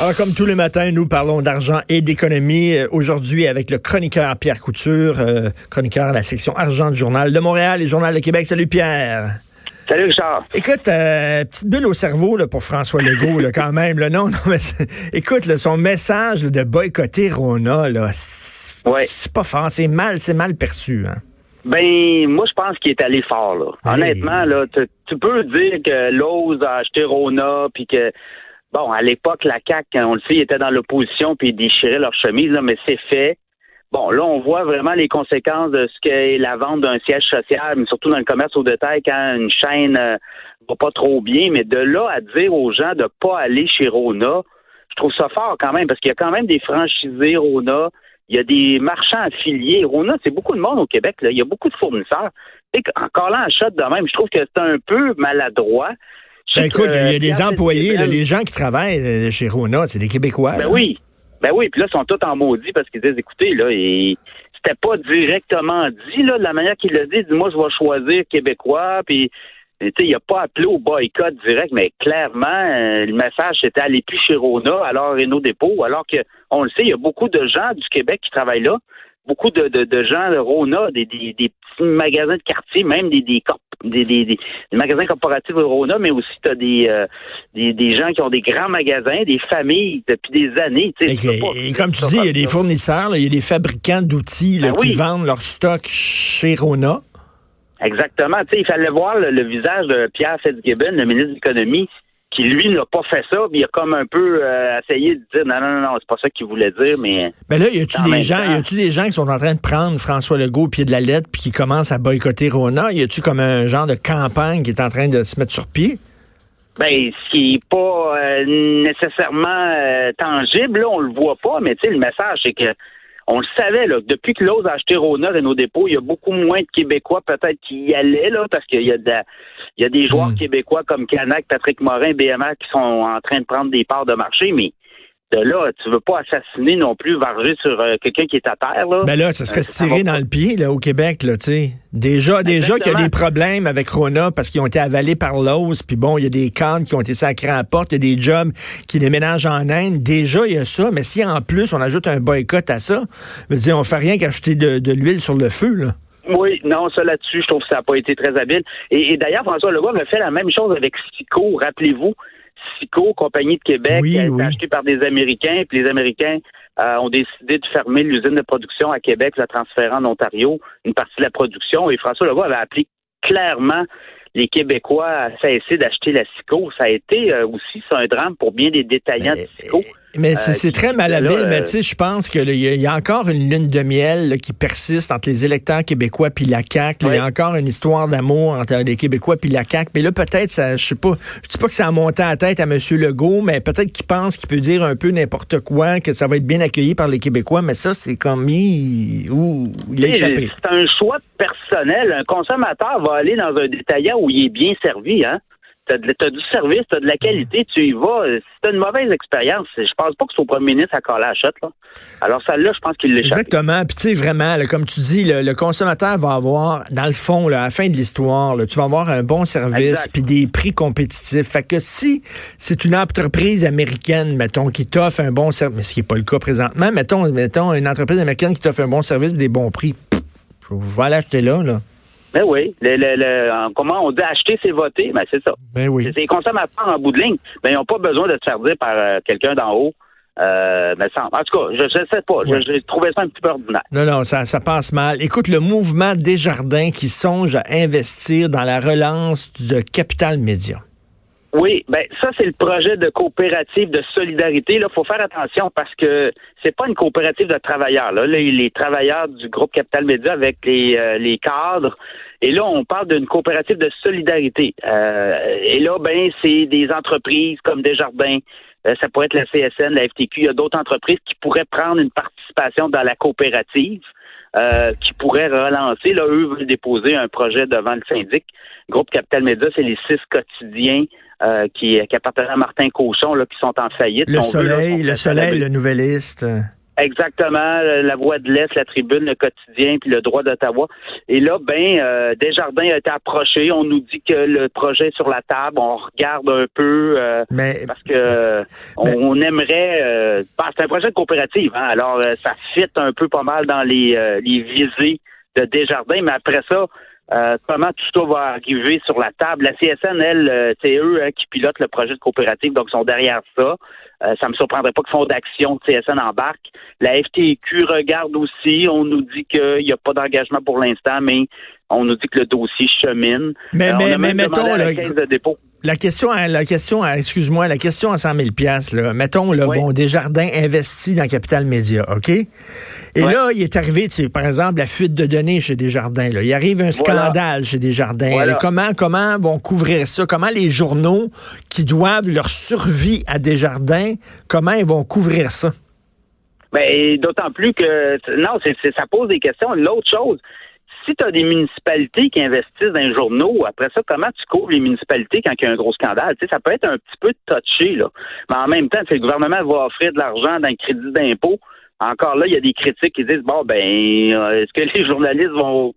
Alors, comme tous les matins, nous parlons d'argent et d'économie. Euh, Aujourd'hui, avec le chroniqueur Pierre Couture, euh, chroniqueur à la section argent du Journal de Montréal et Journal de Québec. Salut Pierre. Salut Richard. Écoute, euh, petite bulle au cerveau là, pour François Legault, là, quand même. Là. Non, non, mais écoute, là, son message de boycotter Rona, là, c'est Ouais. pas fort, c'est mal, c'est mal perçu. Hein. Ben, moi, je pense qu'il est allé fort, là. Honnêtement, là, tu, tu peux dire que Lowe's a acheté Rona, puis que, bon, à l'époque, la CAQ, on le sait, ils étaient dans l'opposition, puis ils déchiraient leur chemise, là, mais c'est fait. Bon, là, on voit vraiment les conséquences de ce qu'est la vente d'un siège social, mais surtout dans le commerce au détail, quand une chaîne euh, va pas trop bien. Mais de là à dire aux gens de pas aller chez Rona, je trouve ça fort quand même, parce qu'il y a quand même des franchisés Rona, il y a des marchands affiliés. Rona, c'est beaucoup de monde au Québec, là. Il y a beaucoup de fournisseurs. Encore là, en shot de même, je trouve que c'est un peu maladroit. Ben, écoute, il y a des Pierre employés, là, les gens qui travaillent euh, chez Rona, c'est des Québécois. ben là. oui. Ben oui, puis là, ils sont tous en maudit parce qu'ils disent, écoutez, là, et c'était pas directement dit, là, de la manière qu'il l'a dit, dit, moi, je vais choisir québécois, puis, tu sais, il a pas appelé au boycott direct, mais clairement, euh, le message, c'était aller plus chez Rona, alors Renault Dépôt, alors que, on le sait, il y a beaucoup de gens du Québec qui travaillent là, beaucoup de, de, de gens de Rona, des, des, des petits magasins de quartier, même des, des, corp- des, des, des- des magasins corporatifs de Rona, mais aussi tu as des, euh, des, des gens qui ont des grands magasins, des familles depuis des années. Et, tu pas et comme tu dis, il y a des fournisseurs, il y a des fabricants d'outils Ben qui oui. vendent leur stock chez Rona. Exactement. Tu sais, il fallait voir le, le visage de Pierre Fitzgibbon, le ministre de l'Économie, lui, n'a pas fait ça. Puis il a comme un peu euh, essayé de dire non, non, non, non, c'est pas ça qu'il voulait dire, mais Mais là, y a-tu des gens, temps- y a-tu des gens qui sont en train de prendre François Legault au pied de la lettre puis qui commencent à boycotter Rona? Y a-tu comme un genre de campagne qui est en train de se mettre sur pied? Ben, ce qui est pas euh, nécessairement euh, tangible, là, on le voit pas, mais tu sais, le message, c'est que on le savait, là, que depuis que l'ose a acheté Rona et nos dépôts, il y a beaucoup moins de Québécois peut-être qui y allaient, là, parce qu'il y a de la- il y a des joueurs Mm. québécois comme Canac, Patrick Morin, BMR qui sont en train de prendre des parts de marché, mais de là, tu veux pas assassiner non plus, varger sur euh, quelqu'un qui est à terre, là. Ben là, ça serait Euh, se ça tirer dans le pied là, au Québec, là, tu sais. Déjà, déjà qu'il y a des problèmes avec Rona parce qu'ils ont été avalés par l'os, puis bon, il y a des cadres qui ont été sacrés à la porte, il y a des jobs qui déménagent en Inde. Déjà, il y a ça, mais si en plus on ajoute un boycott à ça, je veux dire, on fait rien qu'acheter de, de l'huile sur le feu, là. Oui, non, ça là-dessus, je trouve que ça n'a pas été très habile. Et, et d'ailleurs, François Legault a fait la même chose avec Sico, rappelez-vous. Sico, compagnie de Québec, Oui, qui a été oui. achetée par des Américains, puis les Américains euh, ont décidé de fermer l'usine de production à Québec, la transférant en Ontario, une partie de la production. Et François Legault avait appelé clairement les Québécois à cesser d'acheter la Sico. Ça a été euh, aussi un drame pour bien des détaillants de Sico. Mais c'est Euh, c'est très malhabile, là, mais euh, tu sais, je pense que là, il y, y a encore une lune de miel là, qui persiste entre les électeurs québécois puis la CAQ. Il y a encore une histoire d'amour entre les Québécois puis la CAQ. Mais là, peut-être, ça, je sais pas, je dis pas que ça a monté à la tête à M. Legault, mais peut-être qu'il pense qu'il peut dire un peu n'importe quoi, que ça va être bien accueilli par les Québécois, mais ça, c'est comme, il, ouh, il a échappé. C'est un choix personnel. Un consommateur va aller dans un détaillant où il est bien servi, hein. T'as de- t'as du service, t'as de la qualité, tu y vas. Si t'as une mauvaise expérience, je pense pas que c'est au premier ministre à coller la chute, là. Alors, celle-là, je pense qu'il l'échappe. Exactement. Puis tu sais, vraiment, là, comme tu dis, le, le consommateur va avoir, dans le fond, là, à la fin de l'histoire, tu vas avoir un bon service puis des prix compétitifs. Fait que si c'est une entreprise américaine, mettons, qui t'offre un bon service, mais ce qui n'est pas le cas présentement, mettons, mettons une entreprise américaine qui t'offre un bon service et des bons prix, pff, va l'acheter là, là. Ben oui. Le, le- le- en- comment on dit acheter, c'est voter? Ben, c'est ça. Ben oui. C'est les consommateurs en bout de ligne. Ben, ils n'ont pas besoin de se faire dire par euh, quelqu'un d'en haut. Euh, ben, ça- en tout cas, je ne sais pas. Je- Ouais. J'ai trouvé ça un petit peu ordinaire. Non, non, ça, ça passe mal. Écoute, le mouvement Desjardins qui songe à investir dans la relance de Capital Média. Oui, ben ça c'est le projet de coopérative de solidarité. Là, faut faire attention parce que c'est pas une coopérative de travailleurs. Là, les, les travailleurs du groupe Capital Média avec les, euh, les cadres. Et là, on parle d'une coopérative de solidarité. Euh, et là, ben c'est des entreprises comme Desjardins. euh, ça pourrait être la CSN, la FTQ. Il y a d'autres entreprises qui pourraient prendre une participation dans la coopérative. euh, qui pourraient relancer. Là, eux veulent déposer un projet devant le syndic. Groupe Capital Média, c'est les six quotidiens euh, qui, qui appartenaient à Martin Cochon, là, qui sont en faillite. Le veut, là, soleil, le soleil, le nouvelliste. Exactement, la Voix de l'Est, la Tribune, le quotidien, puis le droit d'Ottawa. Et là, ben, euh, Desjardins a été approché. On nous dit que le projet est sur la table. On regarde un peu euh, mais, parce que on, aimerait. Euh, bah, c'est un projet de coopérative, hein, alors ça fit un peu pas mal dans les, les visées de Desjardins, mais après ça. Comment tout ça va arriver sur la table? La CSN, elle, c'est eux hein, qui pilotent le projet de coopérative, donc ils sont derrière ça. Euh, ça me surprendrait pas que Fonds d'action de CSN embarque. La FTQ regarde aussi. On nous dit qu'il n'y a pas d'engagement pour l'instant, mais on nous dit que le dossier chemine. Mais, euh, mais, mettons, la, la question, la question, excuse-moi, la question à 100 000 pièces là. Mettons, le bon, Desjardins investit dans Capital Média, OK? Et là, il est arrivé, par exemple, la fuite de données chez Desjardins. Là. Il arrive un scandale chez Desjardins. comment, comment vont couvrir ça? Comment les journaux qui doivent leur survie à Desjardins, comment ils vont couvrir ça? Ben, d'autant plus que non, c'est, ça pose des questions. L'autre chose, si tu as des municipalités qui investissent dans les journaux, après ça, comment tu couvres les municipalités quand il y a un gros scandale? Tu sais, ça peut être un petit peu touché, là. Mais en même temps, le gouvernement va offrir de l'argent dans le crédit d'impôt. Encore là, il y a des critiques qui disent bon ben euh, est-ce que les journalistes vont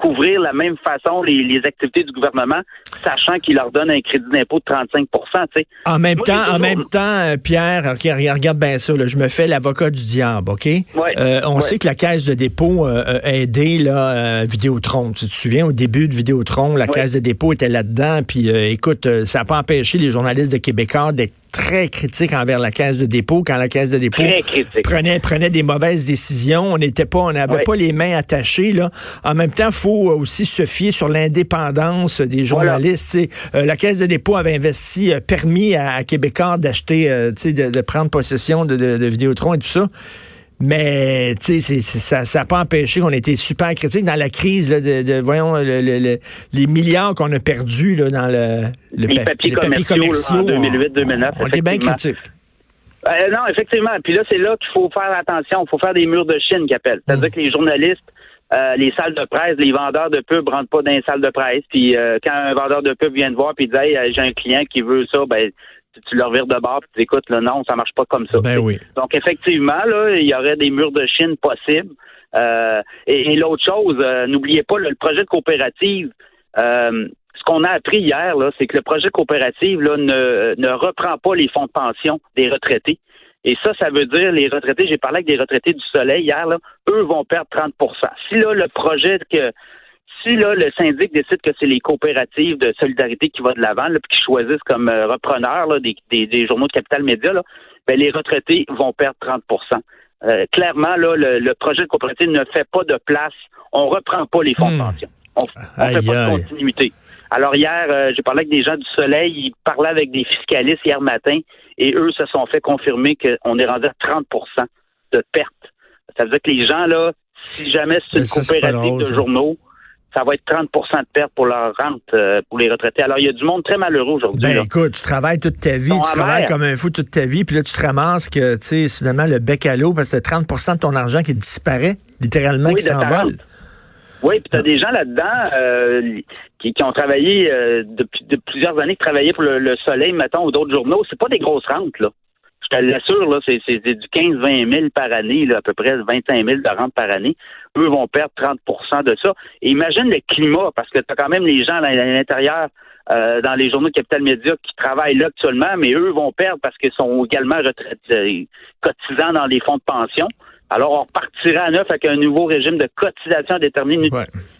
couvrir la même façon les, activités du gouvernement, sachant qu'il leur donne un crédit d'impôt de 35 tu En même temps, en même temps, euh, Pierre, regarde bien ça, je me fais l'avocat du diable, OK? Euh, on sait que la Caisse de dépôt euh, a aidé là, Vidéotron. Tu te souviens, au début de Vidéotron, la Caisse de dépôt était là-dedans, puis écoute, ça n'a pas empêché les journalistes de Québécois d'être très critique envers la caisse de dépôt quand la caisse de dépôt prenait prenait des mauvaises décisions. On n'était pas, on n'avait pas les mains attachées là. En même temps, faut aussi se fier sur l'indépendance des journalistes. Euh, la caisse de dépôt avait investi, euh, permis à, Québécois d'acheter, euh, de, prendre possession de, de, de Vidéotron et tout ça. Mais tu sais, ça n'a pas empêché qu'on ait été super critique dans la crise de, voyons les milliards qu'on a perdus là, dans le, le les, papiers commerciaux, en 2008-2009. On était bien critiques. Euh, non, effectivement. Puis là, c'est là qu'il faut faire attention. Il faut faire des murs de Chine, qu'appelle. C'est-à-dire mm. que les journalistes, euh, les salles de presse, les vendeurs de pub rentrent pas dans les salles de presse. Puis euh, quand un vendeur de pub vient te voir puis dit hey, j'ai un client qui veut ça, ben tu leur vires de bord et tu écoutes, là, non, ça marche pas comme ça. Ben oui. Donc, effectivement, là, il y aurait des murs de Chine possibles. Euh, et, l'autre chose, euh, n'oubliez pas, le projet de coopérative, euh, ce qu'on a appris hier, là, c'est que le projet de coopérative là, ne, ne reprend pas les fonds de pension des retraités. Et ça, ça veut dire les retraités, j'ai parlé avec des retraités du Soleil hier, là, eux vont perdre 30% Si là, le projet que si là, le syndic décide que c'est les coopératives de solidarité qui vont de l'avant, puis qui choisissent comme euh, repreneurs là, des, des, journaux de capital média, là, ben, les retraités vont perdre 30% euh, Clairement, là, le, projet de coopérative ne fait pas de place. On reprend pas les fonds de hmm. pension. On ne fait pas de continuité. Alors hier, euh, j'ai parlé avec des gens du Soleil, ils parlaient avec des fiscalistes hier matin, et eux se sont fait confirmer qu'on est rendu à 30% de perte. Ça veut dire que les gens, là, si jamais c'est une coopérative de journaux, ça va être 30% de perte pour leur rente euh, pour les retraités. Alors, il y a du monde très malheureux aujourd'hui. Ben, écoute, tu travailles toute ta vie, tu travailles comme un fou toute ta vie, puis là, tu te ramasses que, tu sais, soudainement, le bec à l'eau, parce que c'est 30 de ton argent qui disparaît, littéralement, qui s'envole. Oui, puis tu as des gens là-dedans euh, qui, ont travaillé euh, depuis de plusieurs années, qui travaillaient pour le, Soleil, mettons, ou d'autres journaux. C'est pas des grosses rentes, là te l'assure, là, c'est, du 15-20 000 par année, là, à peu près 25 000 de rente par année. Eux vont perdre 30% de ça. Et imagine le climat, parce que tu as quand même les gens à l'intérieur euh, dans les journaux de Capital Média qui travaillent là actuellement, mais eux vont perdre parce qu'ils sont également retraités, euh, cotisants dans les fonds de pension. Alors, on repartira à neuf avec un nouveau régime de cotisation déterminé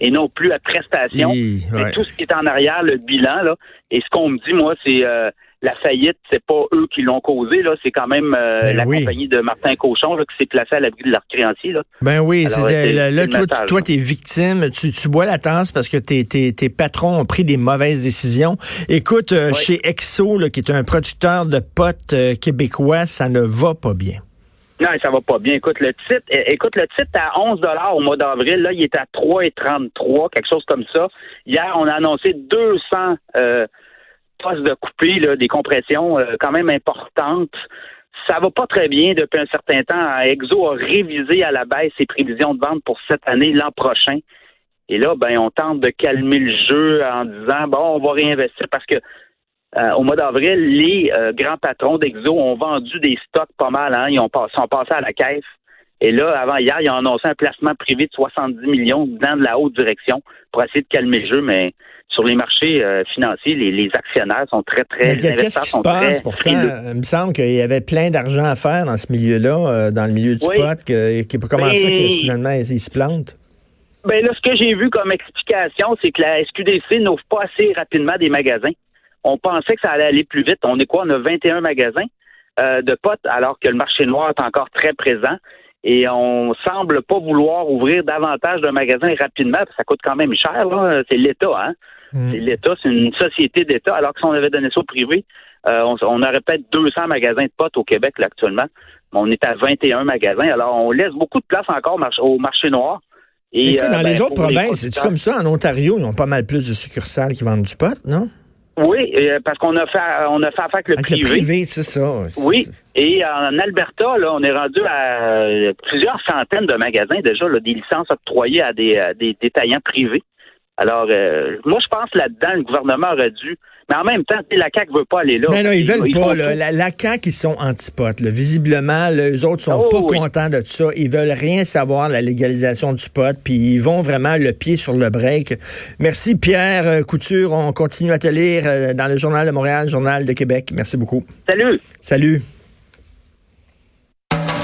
et non plus à prestation. C'est tout ce qui est en arrière, le bilan. Là. Et ce qu'on me dit, moi, c'est euh, la faillite, c'est pas eux qui l'ont causé, là, c'est quand même euh, ben la compagnie de Martin Cochon qui s'est placée à l'abri de leurs créanciers. Là. Ben oui, là, toi, tu es victime, tu, tu bois la tasse parce que tes, tes, patrons ont pris des mauvaises décisions. Écoute, euh, chez Exo, qui est un producteur de potes euh, québécois, ça ne va pas bien. Non, ça va pas bien. Écoute, le titre, écoute, le titre à 11 dollars au mois d'avril, là, il est à 3,33, quelque chose comme ça. Hier, on a annoncé 200 de couper là, des compressions euh, quand même importantes. Ça va pas très bien depuis un certain temps. Exo a révisé à la baisse ses prévisions de vente pour cette année, l'an prochain. Et là, ben, on tente de calmer le jeu en disant bon, on va réinvestir parce que euh, au mois d'avril, les euh, grands patrons d'Exo ont vendu des stocks pas mal. Hein. Ils ont, sont passés à la caisse Et là, avant hier, ils ont annoncé un placement privé de 70 millions dans de la haute direction pour essayer de calmer le jeu, mais sur les marchés euh, financiers, les, actionnaires sont très, très... Qu'est-ce qui se passe pourtant? Il me semble qu'il y avait plein d'argent à faire dans ce milieu-là, euh, dans le milieu du spot, que, qui, comment ça que finalement, ils, se plantent? Ben là, ce que j'ai vu comme explication, c'est que la SQDC n'ouvre pas assez rapidement des magasins. On pensait que ça allait aller plus vite. On est quoi? On a 21 magasins euh, de potes, alors que le marché noir est encore très présent. Et on semble pas vouloir ouvrir davantage de magasins rapidement, parce que ça coûte quand même cher. C'est l'État, hein? Mm. C'est l'État, c'est une société d'État, alors que si on avait donné ça au privé, euh, on, aurait peut-être 200 magasins de potes au Québec là, actuellement. On est à 21 magasins. Alors, on laisse beaucoup de place encore au marché noir. Et, euh, dans les ben, autres provinces, c'est comme ça? En Ontario, ils ont pas mal plus de succursales qui vendent du pot, non? Oui, euh, parce qu'on a fait on a fait affaire avec le avec privé. Le privé, c'est ça. Oui. Et en Alberta, là, on est rendu à plusieurs centaines de magasins déjà, là, des licences octroyées à des, des détaillants privés. Alors, euh, moi, je pense là-dedans, le gouvernement aurait dû. Mais en même temps, la CAQ veut pas aller là. Mais non, ils veulent pas. La, la, CAQ, ils sont antipotes. Visiblement, les autres sont oh, pas contents de ça. Ils veulent rien savoir de la légalisation du pot, puis ils vont vraiment le pied sur le break. Merci, Pierre euh, Couture. On continue à te lire euh, dans le Journal de Montréal, Journal de Québec. Merci beaucoup. Salut. Salut.